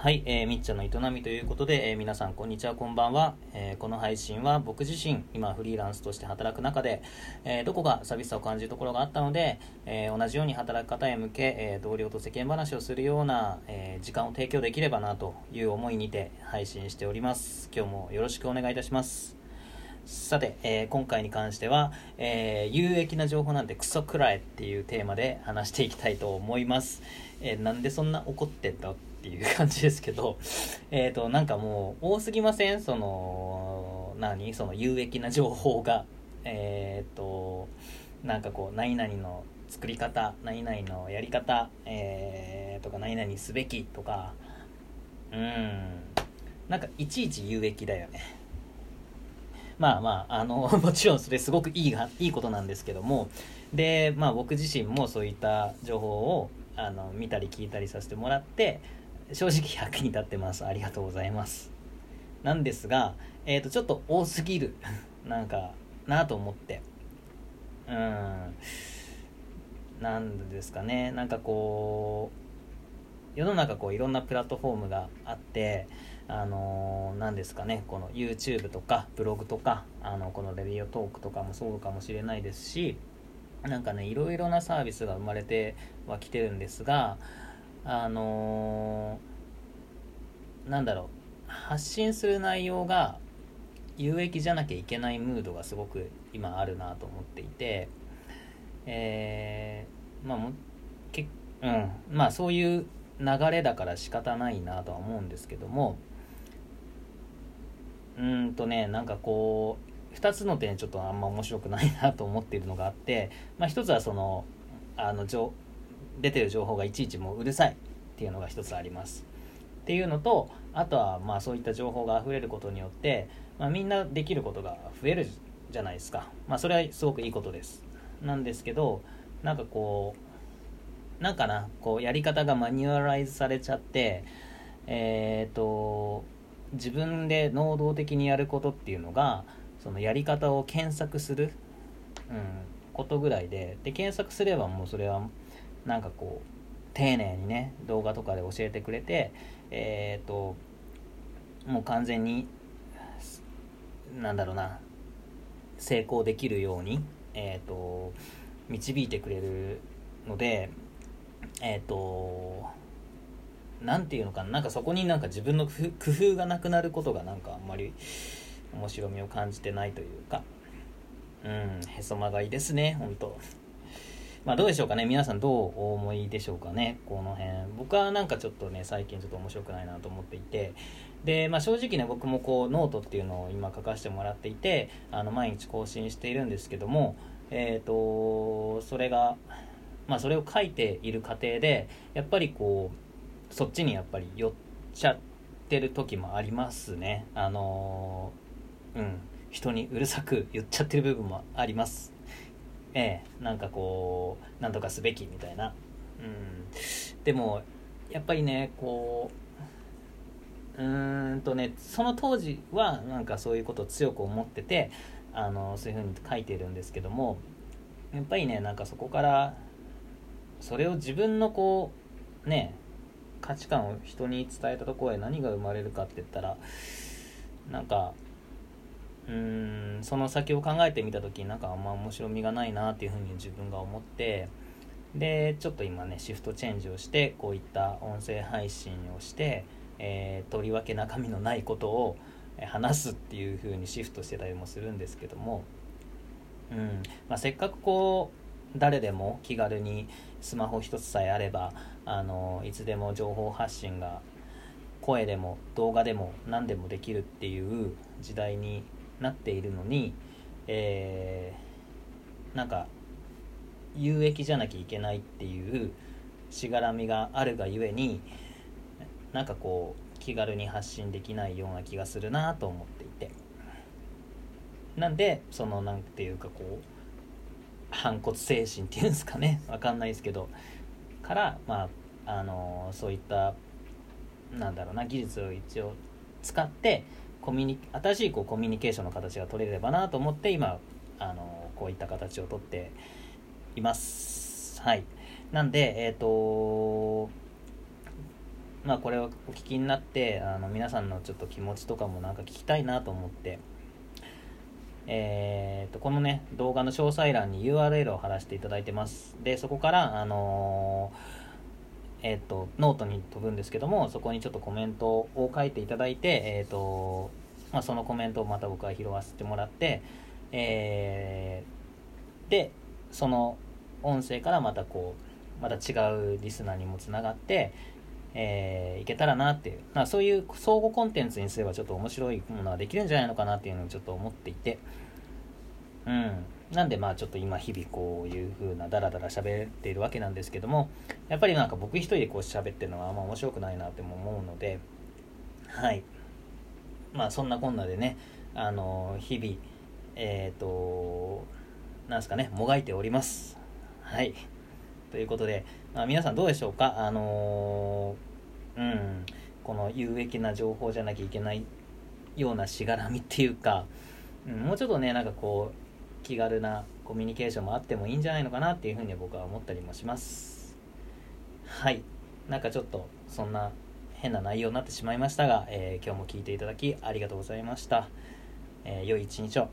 はい、えー、みっちゃんの営みということで、えー皆さんこんにちは、こんばんは、えーこの配信は僕自身、今フリーランスとして働く中で、えどこか寂しさを感じるところがあったので、え同じように働く方へ向け、え同僚と世間話をするような、え時間を提供できればなという思いにて配信しております。今日もよろしくお願いいたします。さて、えー今回に関しては、えー有益な情報なんてクソくらえっていうテーマで話していきたいと思います。えーなんでそんな怒ってんだっていう感じですけど、えっ、と、なんかもう多すぎません？その、何？その有益な情報が。えっ、と、なんかこう、何々の作り方、何々のやり方、えー、とか、何々すべきとか、うん、なんかいちいち有益だよね。まあまあ、あの、もちろんそれすごくいいが、いいことなんですけども、で、まあ僕自身もそういった情報を、あの、見たり聞いたりさせてもらって、正直役に立ってます。ありがとうございます。なんですが、えっ、と、ちょっと多すぎる、なんか、なと思って。うん。なんですかね。なんかこう、世の中こういろんなプラットフォームがあって、あのー、ですかね、この YouTube とかブログとか、あの、このレディオトークとかもそうかもしれないですし、なんかね、いろいろなサービスが生まれてはきてるんですが、あのーなんだろう、発信する内容が有益じゃなきゃいけないムードがすごく今あるなと思っていて、えーまあもけうん、まあそういう流れだから仕方ないなとは思うんですけどもうんとねなんかこう2つの点ちょっとあんま面白くないなと思っているのがあって、まあ、1つはそのあの情出てる情報がいちいちもううるさいっていうのが1つあります。っていうのとあとはまあそういった情報が溢れることによって、まあ、みんなできることが増えるじゃないですか、まあ、それはすごくいいことですなんですけどなんかこうなんかなこうやり方がマニュアライズされちゃってえっ、と自分で能動的にやることっていうのがそのやり方を検索する、うん、ことぐらいでで検索すればもうそれはなんかこう丁寧にね動画とかで教えてくれてえっ、ともう完全になんだろうな成功できるように、えー、と導いてくれるのでえっ、となんていうのかななんかそこになんか自分の工夫工夫がなくなることがなんかあんまり面白みを感じてないというかうんへそ曲がりですね本当まあどうでしょうかね。皆さんどうお思いでしょうかね。この辺。僕はなんかちょっとね最近ちょっと面白くないなと思っていて。で、まあ、正直ね僕もこうノートっていうのを今書かせてもらっていてあの毎日更新しているんですけどもえっ、とそれがまあそれを書いている過程でやっぱりこうそっちにやっぱり寄っちゃってる時もありますね。あのうん。人にうるさく言っちゃってる部分もあります。ええなんかこうなんとかすべきみたいな。うん。でもやっぱりねこううーんとねその当時はなんかそういうことを強く思っててあのそういうふうに書いてるんですけどもやっぱりねなんかそこからそれを自分のこうね価値観を人に伝えたところへ何が生まれるかって言ったらなんかうーんその先を考えてみた時になんかあんま面白みがないなっていうふうに自分が思ってでちょっと今ねシフトチェンジをしてこういった音声配信をして、えーとりわけ中身のないことを話すっていう風にシフトしてたりもするんですけども、うん。まあ、せっかくこう誰でも気軽にスマホ一つさえあればあのいつでも情報発信が声でも動画でも何でもできるっていう時代になっているのに、えーなんか有益じゃなきゃいけないっていうしがらみがあるがゆえになんかこう気軽に発信できないような気がするなと思っていて。なんでそのなんていうかこう反骨精神っていうんですかね。わかんないですけど。からまああのそういったなんだろうな技術を一応使ってコミュニ新しいこうコミュニケーションの形が取れればなと思って今あのこういった形をとっています。はい。なんでえっ、とまあこれをお聞きになってあの皆さんのちょっと気持ちとかもなんか聞きたいなと思って。えーと、このね動画の詳細欄に URL を貼らせていただいてます。でそこからあのー、えっ、とノートに飛ぶんですけどもそこにちょっとコメントを書いていただいてえっ、とまあ、そのコメントをまた僕は拾わせてもらってえー、でその音声からまたこうまた違うリスナーにもつながって、えー、いけたらなっていう、まあ、そういう相互コンテンツにすればちょっと面白いものはできるんじゃないのかなっていうのをちょっと思っていて、うん。なんでまあちょっと今日々こういう風なダラダラ喋っているわけなんですけども、やっぱりなんか僕一人でこう喋ってるのはあんま面白くないなっても思うので、はい。まあそんなこんなでね、あの、日々、えっ、ー、と、なんすかね、もがいております。はい。ということで、まあ、皆さんどうでしょうか？あの、うん、この有益な情報じゃなきゃいけないようなしがらみっていうか、うん、もうちょっとね、なんかこう、気軽なコミュニケーションもあってもいいんじゃないのかなっていうふうに僕は思ったりもします。はい。なんかちょっと、そんな変な内容になってしまいましたが、えー、今日も聞いていただきありがとうございました。えー、良い一日を。